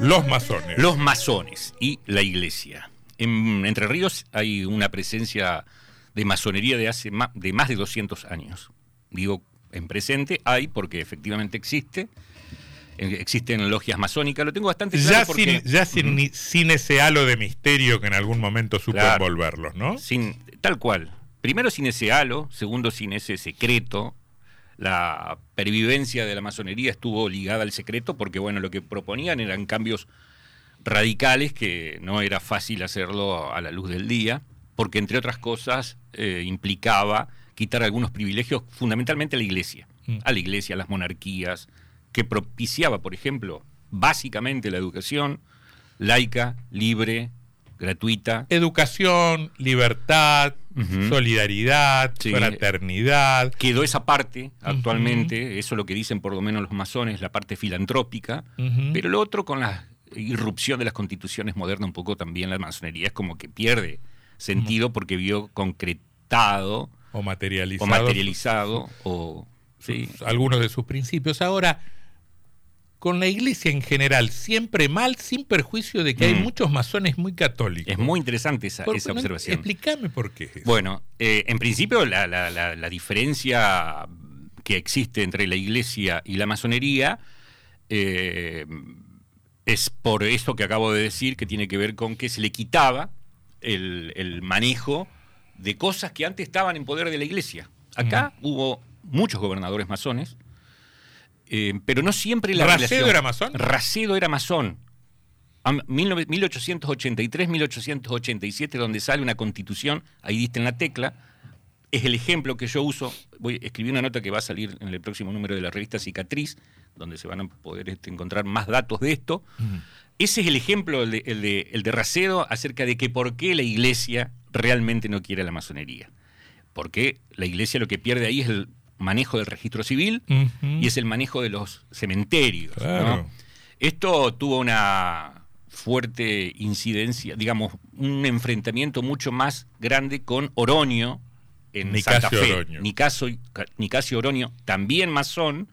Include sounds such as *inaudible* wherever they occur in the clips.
Los masones. Los masones y la iglesia. En Entre Ríos hay una presencia de masonería de hace más de, más de 200 años. Digo, en presente hay porque efectivamente existe. Eh, Existen logias masónicas, lo tengo bastante claro Ya, porque- sin, ya sin, sin ese halo de misterio que en algún momento supo Claro. envolverlos, ¿no? Sin, tal cual. Primero sin ese halo, segundo sin ese secreto. La pervivencia de la masonería estuvo ligada al secreto porque, bueno, lo que proponían eran cambios radicales que no era fácil hacerlo a la luz del día, porque entre otras cosas eh, implicaba quitar algunos privilegios fundamentalmente a la iglesia, Mm. a la iglesia, a las monarquías, que propiciaba, por ejemplo, básicamente la educación laica, libre, gratuita, Educación, libertad, solidaridad, Sí. fraternidad. Quedó esa parte actualmente, eso es lo que dicen por lo menos los masones, la parte filantrópica, pero lo otro con la irrupción de las constituciones modernas, un poco también la masonería es como que pierde sentido porque vio concretado o materializado. o materializado o... Sí, algunos de sus principios. Ahora, con la iglesia en general, siempre mal, sin perjuicio de que hay Mm. muchos masones muy católicos. es muy interesante esa, Por- esa no, observación. Explícame por qué. es eso. Bueno, eh, en principio la, la- la- la diferencia que existe entre la iglesia y la masonería eh, es por esto que acabo de decir, que tiene que ver con que se le quitaba el, el manejo de cosas que antes estaban en poder de la iglesia. Acá hubo muchos gobernadores masones, eh, pero no siempre la ¿Racedo relación- era masón? Racedo era masón. Am- 19- 1883-1887, donde sale una constitución, ahí diste en la tecla, es el ejemplo que yo uso. Voy a escribir una nota que va a salir en el próximo número de la revista Cicatriz, donde se van a poder este, encontrar más datos de esto. Ese es el ejemplo, el de, el, de, el de Racedo, acerca de que por qué la iglesia realmente no quiere la masonería. Porque la iglesia lo que pierde ahí es el manejo del registro civil y es el manejo de los cementerios. Esto tuvo una fuerte incidencia, digamos, un enfrentamiento mucho más grande con Oroño en Nicasio Santa Fe. Oroño. Nicasio, Nicasio Oroño, también masón,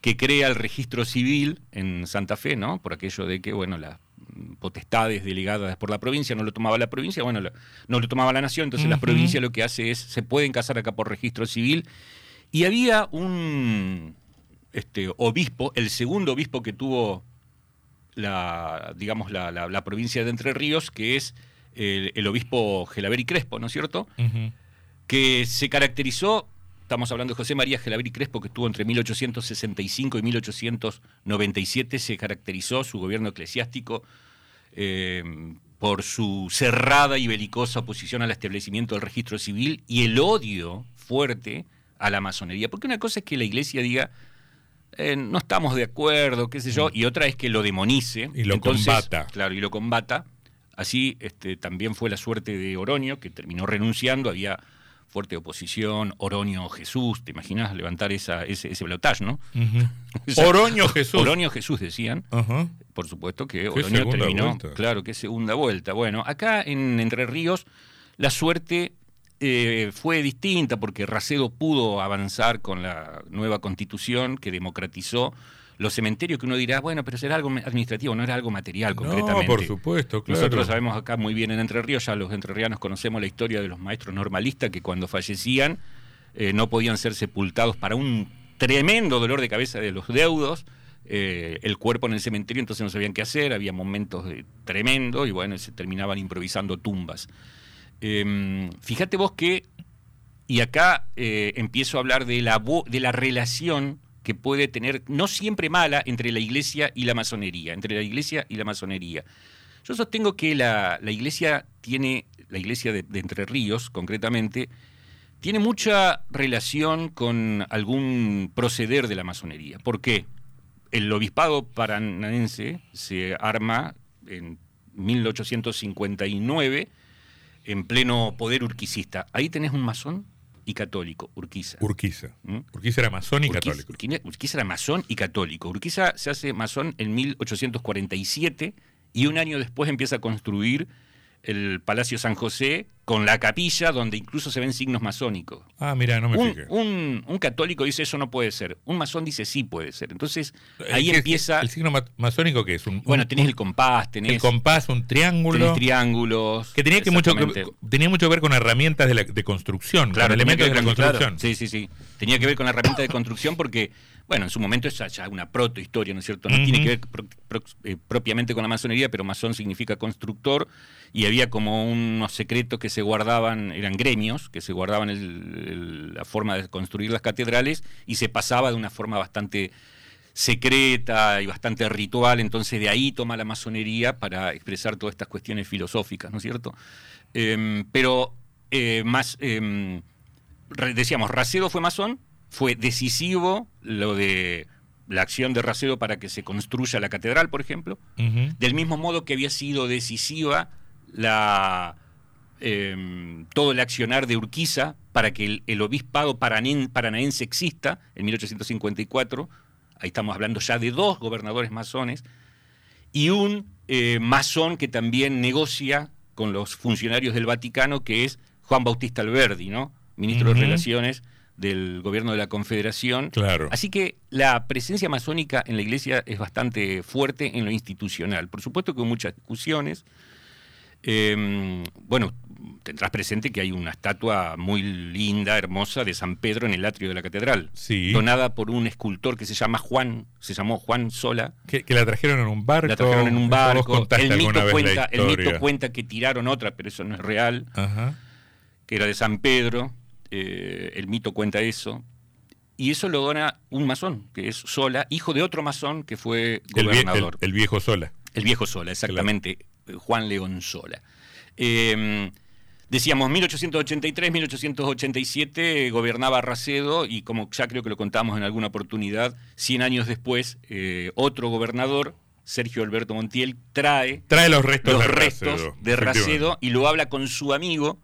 que crea el registro civil en Santa Fe, ¿no? Por aquello de que, bueno, las potestades delegadas por la provincia no lo tomaba la provincia, bueno, lo- no lo tomaba la nación, entonces la provincia lo que hace es, se pueden casar acá por registro civil. Y había un este, obispo, el segundo obispo que tuvo la, digamos, la, la- la provincia de Entre Ríos, que es el, el obispo Gelaberi Crespo, ¿no es cierto? Que se caracterizó, estamos hablando de José María Gelaberi Crespo, que estuvo entre 1865 y 1897, se caracterizó su gobierno eclesiástico eh, por su cerrada y belicosa oposición al establecimiento del registro civil y el odio fuerte a la masonería. Porque una cosa es que la iglesia diga, eh, no estamos de acuerdo, qué sé yo, y otra es que lo demonice. Mm. Y lo combata. Claro, y lo combata. Así este, también fue la suerte de Oroño, que terminó renunciando, había fuerte oposición, Oroño Jesús, ¿te imaginas levantar esa, ese, ese balotaje, no? *laughs* Oroño Jesús. Oroño Jesús decían, por supuesto que Oroño terminó, vuelta. claro, que segunda vuelta. Bueno, acá en Entre Ríos la suerte eh, fue distinta porque Racedo pudo avanzar con la nueva constitución que democratizó los cementerios que uno dirá, bueno, pero será algo administrativo, no era algo material No, concretamente. por supuesto, claro. Nosotros sabemos acá muy bien en Entre Ríos, ya los entrerrianos conocemos la historia de los maestros normalistas que cuando fallecían eh, no podían ser sepultados para un tremendo dolor de cabeza de los deudos, eh, el cuerpo en el cementerio, entonces no sabían qué hacer, había momentos de tremendo y bueno, se terminaban improvisando tumbas. Eh, fíjate vos que, y acá eh, empiezo a hablar de la, de la relación que puede tener, no siempre mala, entre la iglesia y la masonería, entre la iglesia y la masonería. Yo sostengo que la, la iglesia tiene, la iglesia de, de Entre Ríos concretamente, tiene mucha relación con algún proceder de la masonería. ¿Por qué? El obispado paranaense se arma en 1859 en pleno poder urquicista. Ahí tenés un masón y católico, Urquiza. Urquiza. ¿Mm? Urquiza era masón y Urquiza- católico. Urquiza, Urquiza era masón y católico. Urquiza se hace masón en 1847 y un año después empieza a construir el Palacio San José con la capilla donde incluso se ven signos masónicos. Ah, mira, no me Un, un- un católico dice eso no puede ser, un masón dice sí puede ser. Entonces ¿El ahí qué es- empieza, ¿El signo ma- masónico que es? Un, bueno, tenés el compás, tenés, el compás, un triángulo. tenés triángulos. que tenía, que mucho, que- tenía mucho que ver con herramientas de, la- de construcción, Claro, con elementos de la ver con- claro, construcción. sí, sí, sí. Tenía que ver con la herramienta de construcción porque, bueno, en su momento es ya una protohistoria, ¿no es cierto? No tiene que ver pro- pro- eh, propiamente con la masonería, pero masón significa constructor y había como unos secretos que se guardaban, eran gremios, que se guardaban el- el- la forma de construir las catedrales y se pasaba de una forma bastante secreta y bastante ritual, entonces de ahí toma la masonería para expresar todas estas cuestiones filosóficas, ¿no es cierto? Em, pero eh, más, em, decíamos, Racedo fue masón, fue decisivo lo de la acción de Racedo para que se construya la catedral, por ejemplo, del mismo modo que había sido decisiva la em, todo el accionar de Urquiza para que el, el obispado paranaense exista en 1854. Ahí estamos hablando ya de dos gobernadores masones y un eh, masón que también negocia con los funcionarios del Vaticano, que es Juan Bautista Alberdi, ¿no? Ministro de Relaciones del gobierno de la Confederación. Claro. Así que la presencia masónica en la iglesia es bastante fuerte en lo institucional. Por supuesto que hubo muchas discusiones. Eh, bueno, tendrás presente que hay una estatua muy linda, hermosa, de San Pedro en el atrio de la catedral. Sí. Donada por un escultor que se llama Juan, se llamó Juan Sola. Que, que la trajeron en un barco. La trajeron en un barco. El mito, cuenta, el mito cuenta que tiraron otra, pero eso no es real, Ajá. que era de San Pedro. Eh, el mito cuenta eso. Y eso lo dona un masón, que es Sola, hijo de otro masón que fue El, vie- el- gobernador. el viejo Sola. El viejo Sola, exactamente, Juan León Sola. Eh, decíamos, 1883-1887 eh, gobernaba Racedo y como ya creo que lo contamos en alguna oportunidad, 100 años después, eh, otro gobernador, Sergio Alberto Montiel, trae Trae los restos los de restos Racedo, de. Racedo y lo habla con su amigo,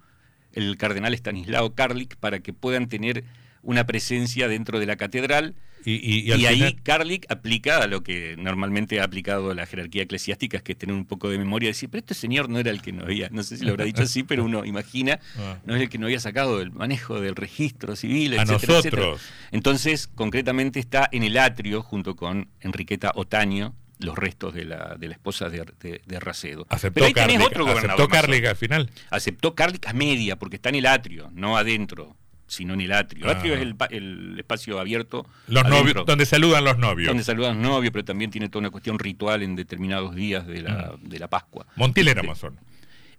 el cardenal Estanislao Karlik, para que puedan tener una presencia dentro de la catedral. Y, y- y Y, al ahí final- Karlik aplica a lo que normalmente ha aplicado la jerarquía eclesiástica, que es tener un poco de memoria y decir, pero este señor no era el que nos había, no sé si lo habrá dicho así, pero uno imagina, *laughs* Ah. no es el que nos había sacado del manejo del registro civil, A etcétera, etcétera. nosotros. Entonces, concretamente está en el atrio, junto con Enriqueta Otaño, los restos de la, de la esposa de, de- de Racedo. Aceptó pero ahí tenés Carlic, otro gobernador. aceptó. Carlic al final. Aceptó Carlic a media, porque está en el atrio, no adentro, sino en el atrio. El atrio Ah. es el, el espacio abierto. Los adentro novios, donde saludan los novios. donde saludan novios, pero también tiene toda una cuestión ritual en determinados días de la, de la Pascua. Montiel era Este, masón.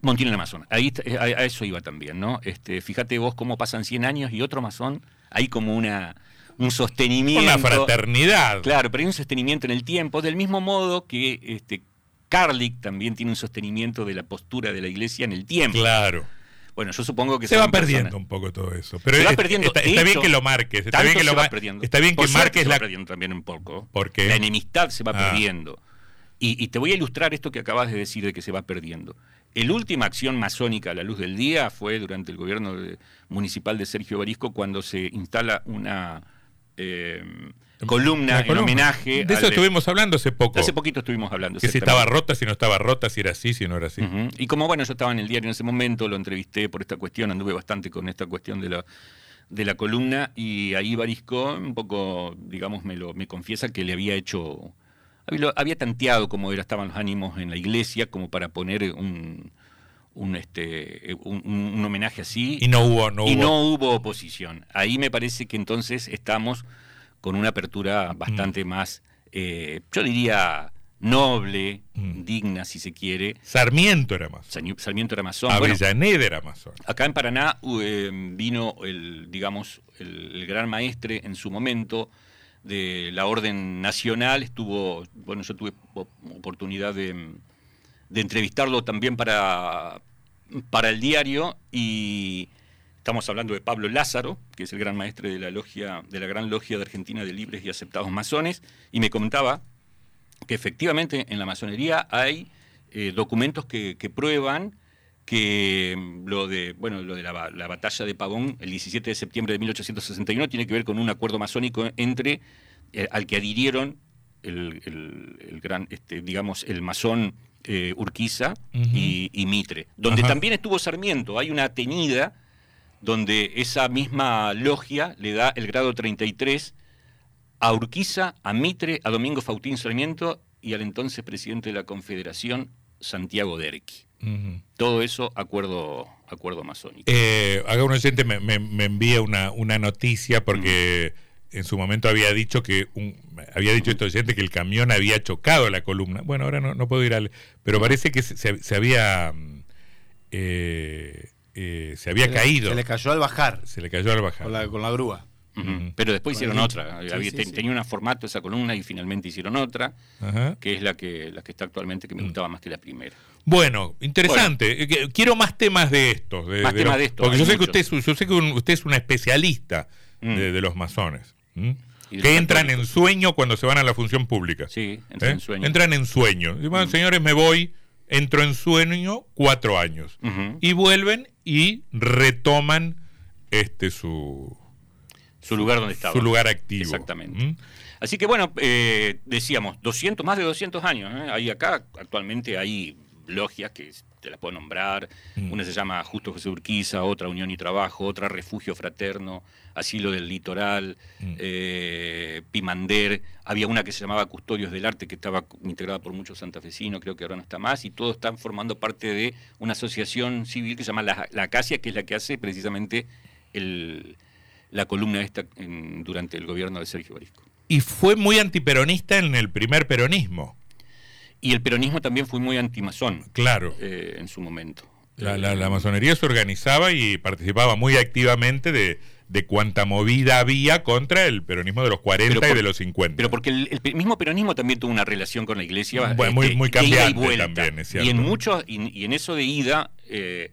Montiel era masón. Ahí, está- a, a eso iba también, ¿no? Este, fíjate vos cómo pasan 100 años y otro masón, hay como una, un sostenimiento. Una fraternidad. Claro, pero hay un sostenimiento en el tiempo, del mismo modo que este, Carlick también tiene un sostenimiento de la postura de la iglesia en el tiempo. Claro. Bueno, yo supongo que Se va perdiendo un poco todo eso. Pero Se va perdiendo. Está, está bien que lo marques. Está bien que, lo va perdiendo. está bien Por que marques se va la. perdiendo también un poco. ¿Por qué? La enemistad se va Ah. perdiendo. Y, y te voy a ilustrar esto que acabas de decir de que se va perdiendo. La última acción masónica a la luz del día fue durante el gobierno de- municipal de Sergio Barisco cuando se instala una eh, columna en homenaje. De eso al- estuvimos hablando hace poco. Hace poquito estuvimos hablando. que si estaba rota, si no estaba rota, si era así, si no era así. Y como bueno, yo estaba en el diario en ese momento, lo entrevisté por esta cuestión, anduve bastante con esta cuestión de la, de la columna y ahí Barisco un poco, digamos, me, lo, me confiesa que le había hecho, había, había tanteado cómo era, estaban los ánimos en la iglesia como para poner un, un, este, un, un- homenaje así Y no hubo, no y hubo. no hubo oposición. Ahí me parece que entonces estamos con una apertura bastante más, eh, yo diría, noble, Mm. digna, si se quiere, Sarmiento era masón. Sarmi- Sarmiento era masón. Bueno, Avellaneda era masón. acá en Paraná eh, vino el, digamos, el, el gran maestre en su momento de la Orden Nacional. Estuvo, bueno, yo tuve op- oportunidad de, de entrevistarlo también para, para el diario y estamos hablando de Pablo Lázaro, que es el gran maestre de la logia, de la gran logia de Argentina de libres y aceptados masones, y me comentaba que efectivamente en la masonería hay eh, documentos que, prueban que mm, lo de bueno lo de la, ba- la batalla de Pavón el 17 de septiembre de 1861 tiene que ver con un acuerdo masónico entre eh, al que adhirieron el, el- el gran este, digamos el masón eh, Urquiza y, y Mitre, donde Ajá. también estuvo Sarmiento. Hay una tenida donde esa misma logia le da el grado 33 a Urquiza, a Mitre, a Domingo Fautín Sarmiento y al entonces presidente de la Confederación, Santiago Derqui. Todo eso acuerdo, acuerdo masónico. Eh, acá un oyente me, me- me envía una, una noticia porque en su momento había dicho que un- había dicho este oyente que el camión había chocado la columna. Bueno, ahora no, no puedo ir al. Pero parece que se, se- se había. mm, eh, eh, se había Se le- caído. Se le cayó al bajar Se le cayó al bajar. con la, con la grúa. Pero después Con hicieron el otra. Había- Sí, sí. Tenía un formato esa columna y finalmente hicieron otra, Ajá. que es la que, la que está actualmente, que Mm. me gustaba más que la primera. Bueno, interesante. Eh, Quiero más temas de estos. de- Más de temas los- de estos, Porque yo sé que usted es, yo sé que un- usted es una especialista Mm. de, de los masones. ¿M? Y de Que entran en sueño cuando se van a la función pública. Sí, ¿Eh? en sueño. Entran en sueño. Bueno, Mm. señores, me voy, entro en sueño cuatro años. Y vuelven y retoman este su, Su lugar donde estaba. su lugar activo. Exactamente. ¿m? Así que bueno, eh, decíamos, 200, más de 200 años. ¿eh? Ahí acá actualmente hay logias que te las puedo nombrar. Mm. Una se llama Justo José Urquiza, otra Unión y Trabajo, otra Refugio Fraterno, Asilo del Litoral, Mm. eh, Pimander. Había una que se llamaba Custodios del Arte, que estaba integrada por muchos santafesinos, creo que ahora no está más, y todos están formando parte de una asociación civil que se llama La, La Acacia, que es la que hace precisamente el- la columna esta en- durante el gobierno de Sergio Barisco. Y fue muy antiperonista en el primer peronismo. Y el peronismo también fue muy antimazón Claro. eh, en su momento. La, la- la masonería se organizaba y participaba muy activamente de, de cuanta movida había contra el peronismo de los 40 Pero por- y de los 50. Pero porque el, mismo peronismo también tuvo una relación con la iglesia este, Bueno, muy- muy de ida y cambiante vuelta. también, es cierto. Y en muchos, y, y en eso de ida eh,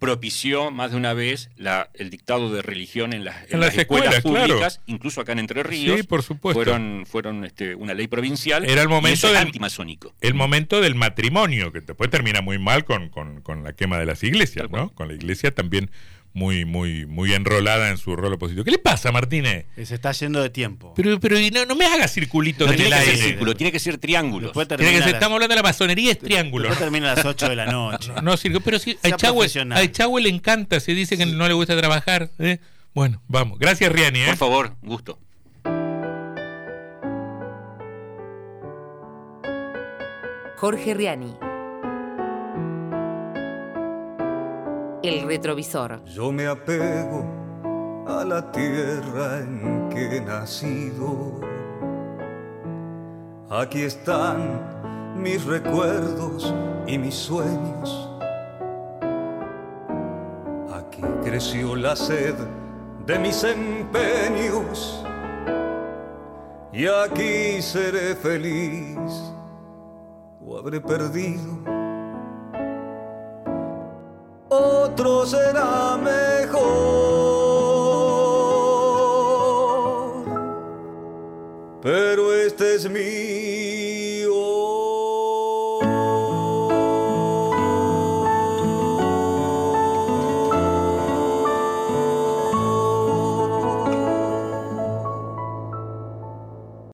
propició más de una vez la, el dictado de religión en las, en En las las escuelas, escuelas, públicas, claro. incluso acá en Entre Ríos. Sí, por supuesto. Fueron, fueron este, una ley provincial. Era el momento del- antimasónico. el momento del matrimonio, que después termina muy mal con, con- con la quema de las iglesias. ¿no? Con la iglesia también muy, muy, muy enrolada en su rol opositivo. ¿Qué le pasa, Martínez? Se está yendo de tiempo. Pero, pero y no, no me haga circulitos No en tiene el que ser aire. círculo, tiene que ser triángulos. Después Tiene termina que ser- a las- estamos hablando de la masonería, es triángulo. Después termina a las 8 de la noche. No, sirve, pero si a profesional. a Echagüe le encanta, se dice que no le gusta trabajar. ¿eh? Bueno, vamos. Gracias, Riani. ¿eh? Por favor, gusto. Jorge Riani. El retrovisor. Yo me apego a la tierra en que he nacido. Aquí están mis recuerdos y mis sueños. Aquí creció la sed de mis empeños. Y aquí seré feliz o habré perdido otro será mejor. Pero este es mi